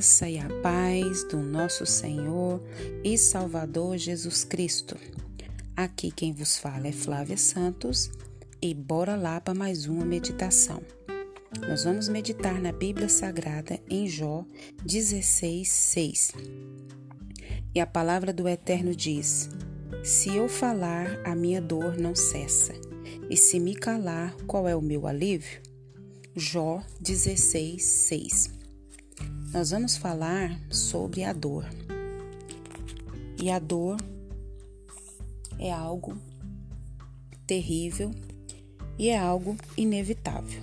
graça e a paz do nosso Senhor e Salvador Jesus Cristo. Aqui quem vos fala é Flávia Santos e bora lá para mais uma meditação. Nós vamos meditar na Bíblia Sagrada em Jó 16, 6. E a palavra do Eterno diz: Se eu falar, a minha dor não cessa, e se me calar, qual é o meu alívio? Jó 16, 6 nós vamos falar sobre a dor. E a dor é algo terrível e é algo inevitável.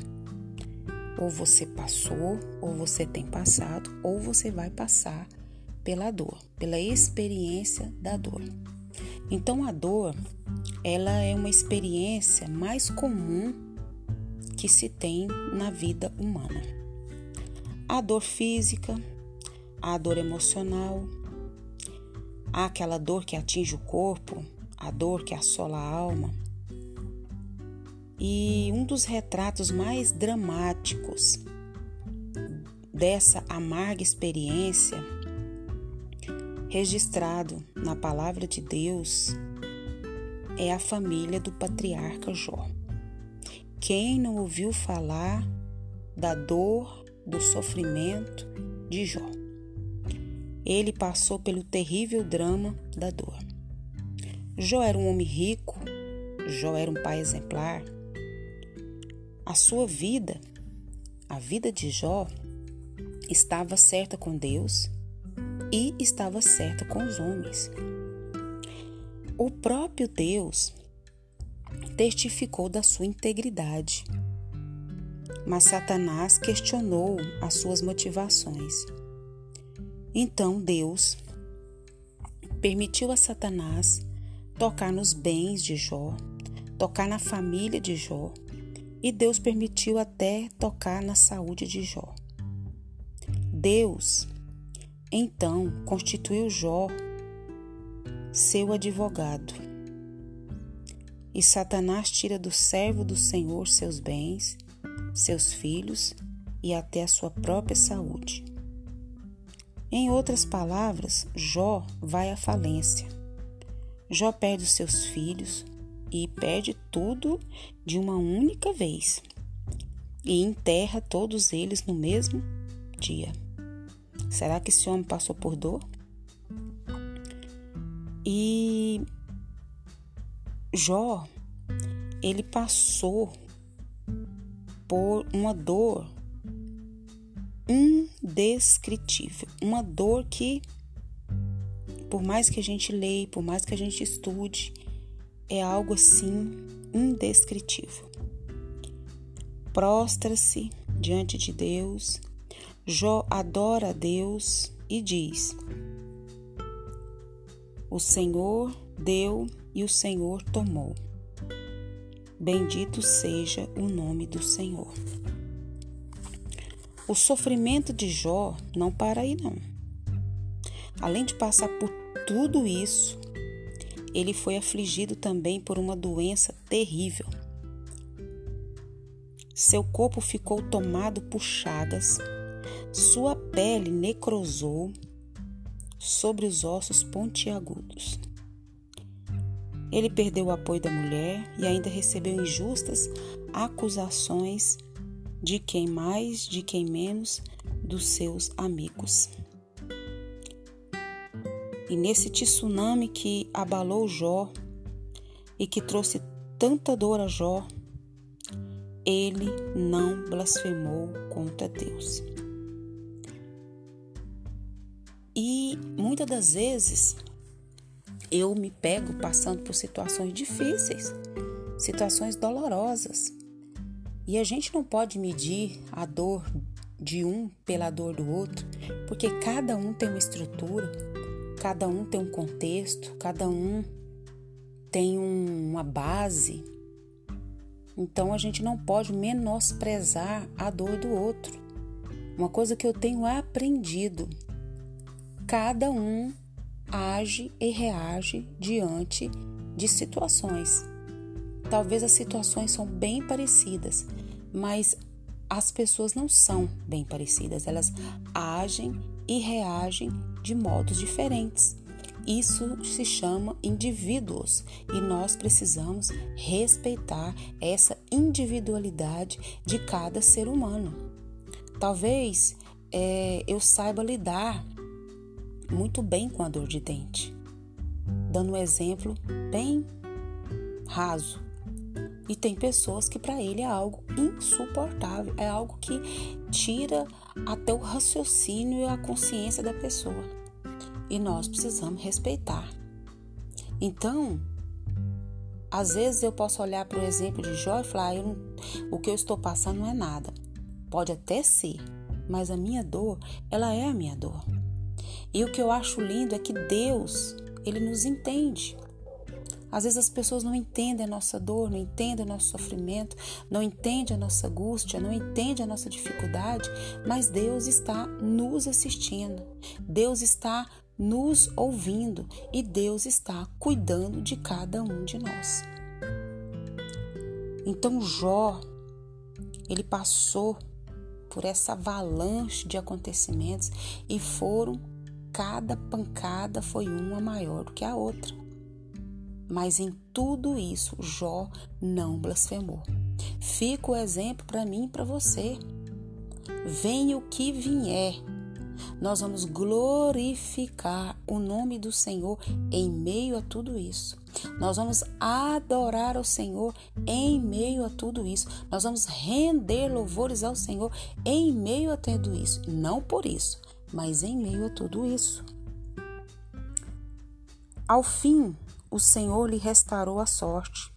Ou você passou, ou você tem passado, ou você vai passar pela dor, pela experiência da dor. Então a dor, ela é uma experiência mais comum que se tem na vida humana a dor física, a dor emocional, há aquela dor que atinge o corpo, a dor que assola a alma. E um dos retratos mais dramáticos dessa amarga experiência, registrado na palavra de Deus, é a família do patriarca Jó. Quem não ouviu falar da dor do sofrimento de Jó. Ele passou pelo terrível drama da dor. Jó era um homem rico, Jó era um pai exemplar. A sua vida, a vida de Jó, estava certa com Deus e estava certa com os homens. O próprio Deus testificou da sua integridade mas Satanás questionou as suas motivações. Então Deus permitiu a Satanás tocar nos bens de Jó, tocar na família de Jó, e Deus permitiu até tocar na saúde de Jó. Deus, então, constituiu Jó seu advogado. E Satanás tira do servo do Senhor seus bens seus filhos e até a sua própria saúde. Em outras palavras, Jó vai à falência. Jó perde os seus filhos e perde tudo de uma única vez e enterra todos eles no mesmo dia. Será que esse homem passou por dor? E Jó, ele passou por uma dor indescritível, uma dor que, por mais que a gente leia, por mais que a gente estude, é algo assim indescritível. Prostra-se diante de Deus, Jó adora a Deus e diz: O Senhor deu e o Senhor tomou. Bendito seja o nome do Senhor. O sofrimento de Jó não para aí, não. Além de passar por tudo isso, ele foi afligido também por uma doença terrível. Seu corpo ficou tomado por chagas, sua pele necrosou sobre os ossos pontiagudos. Ele perdeu o apoio da mulher e ainda recebeu injustas acusações de quem mais, de quem menos, dos seus amigos. E nesse tsunami que abalou Jó e que trouxe tanta dor a Jó, ele não blasfemou contra Deus. E muitas das vezes eu me pego passando por situações difíceis, situações dolorosas. E a gente não pode medir a dor de um pela dor do outro, porque cada um tem uma estrutura, cada um tem um contexto, cada um tem um, uma base. Então a gente não pode menosprezar a dor do outro. Uma coisa que eu tenho aprendido: cada um age e reage diante de situações. Talvez as situações são bem parecidas, mas as pessoas não são bem parecidas. Elas agem e reagem de modos diferentes. Isso se chama indivíduos e nós precisamos respeitar essa individualidade de cada ser humano. Talvez é, eu saiba lidar muito bem com a dor de dente, dando um exemplo bem raso. E tem pessoas que para ele é algo insuportável, é algo que tira até o raciocínio e a consciência da pessoa. E nós precisamos respeitar. Então, às vezes eu posso olhar para o exemplo de Jó e falar: não, o que eu estou passando não é nada. Pode até ser, mas a minha dor, ela é a minha dor. E o que eu acho lindo é que Deus, ele nos entende. Às vezes as pessoas não entendem a nossa dor, não entendem o nosso sofrimento, não entendem a nossa angústia, não entendem a nossa dificuldade, mas Deus está nos assistindo. Deus está nos ouvindo e Deus está cuidando de cada um de nós. Então Jó, ele passou por essa avalanche de acontecimentos e foram cada pancada foi uma maior do que a outra. Mas em tudo isso, Jó não blasfemou. Fica o exemplo para mim e para você. Venha o que vier, nós vamos glorificar o nome do Senhor em meio a tudo isso. Nós vamos adorar ao Senhor em meio a tudo isso. Nós vamos render louvores ao Senhor em meio a tudo isso. Não por isso, mas em meio a tudo isso. Ao fim, o Senhor lhe restaurou a sorte.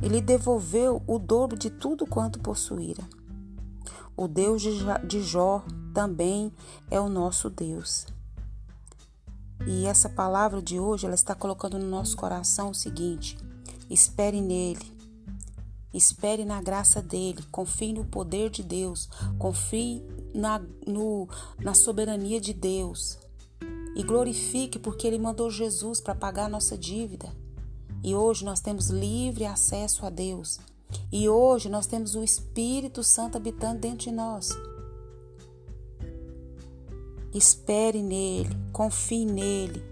Ele devolveu o dobro de tudo quanto possuíra. O Deus de Jó também é o nosso Deus. E essa palavra de hoje, ela está colocando no nosso coração o seguinte: espere nele, espere na graça dele, confie no poder de Deus, confie na, no, na soberania de Deus e glorifique porque ele mandou Jesus para pagar a nossa dívida. E hoje nós temos livre acesso a Deus. E hoje nós temos o Espírito Santo habitando dentro de nós. Espere nele, confie nele,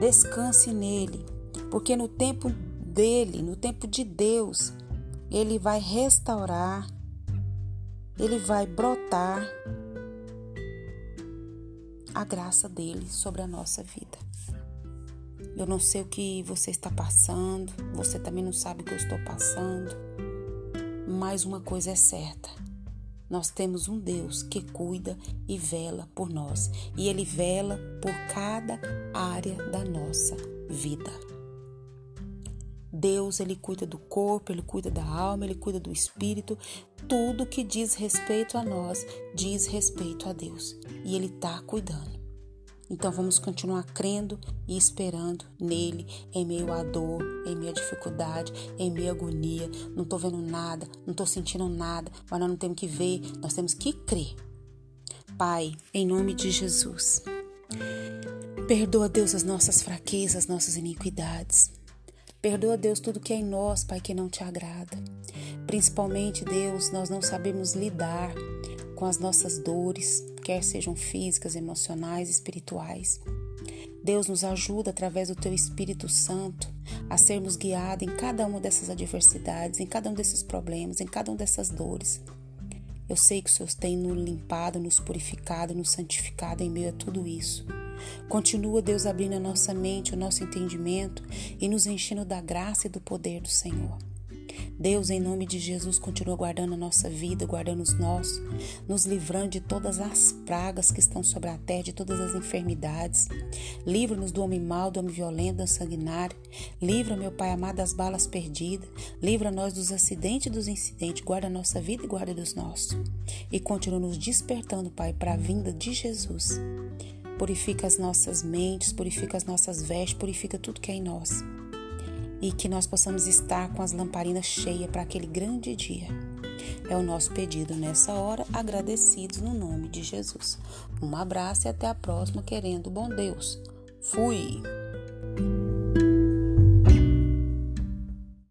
descanse nele, porque no tempo dele, no tempo de Deus, ele vai restaurar, ele vai brotar a graça dele sobre a nossa vida. Eu não sei o que você está passando, você também não sabe o que eu estou passando, mas uma coisa é certa: nós temos um Deus que cuida e vela por nós, e Ele vela por cada área da nossa vida. Deus, Ele cuida do corpo, Ele cuida da alma, Ele cuida do espírito. Tudo que diz respeito a nós diz respeito a Deus. E Ele está cuidando. Então vamos continuar crendo e esperando nele em meio à dor, em meio à dificuldade, em meio à agonia. Não estou vendo nada, não estou sentindo nada, mas nós não temos que ver, nós temos que crer. Pai, em nome de Jesus, perdoa, Deus, as nossas fraquezas, as nossas iniquidades. Perdoa, Deus, tudo que é em nós, Pai, que não te agrada. Principalmente, Deus, nós não sabemos lidar com as nossas dores, quer sejam físicas, emocionais, espirituais. Deus nos ajuda através do Teu Espírito Santo a sermos guiados em cada uma dessas adversidades, em cada um desses problemas, em cada uma dessas dores. Eu sei que o Senhor tem nos limpado, nos purificado, nos santificado em meio a tudo isso. Continua, Deus, abrindo a nossa mente, o nosso entendimento e nos enchendo da graça e do poder do Senhor. Deus, em nome de Jesus, continua guardando a nossa vida, guardando os nossos, nos livrando de todas as pragas que estão sobre a terra, de todas as enfermidades. Livra-nos do homem mau, do homem violento, do sanguinário. Livra, meu Pai amado, das balas perdidas. Livra-nós dos acidentes e dos incidentes. Guarda a nossa vida e guarda dos nossos. E continua nos despertando, Pai, para a vinda de Jesus. Purifica as nossas mentes, purifica as nossas vestes, purifica tudo que é em nós e que nós possamos estar com as lamparinas cheias para aquele grande dia. É o nosso pedido nessa hora, agradecidos no nome de Jesus. Um abraço e até a próxima, querendo bom Deus. Fui!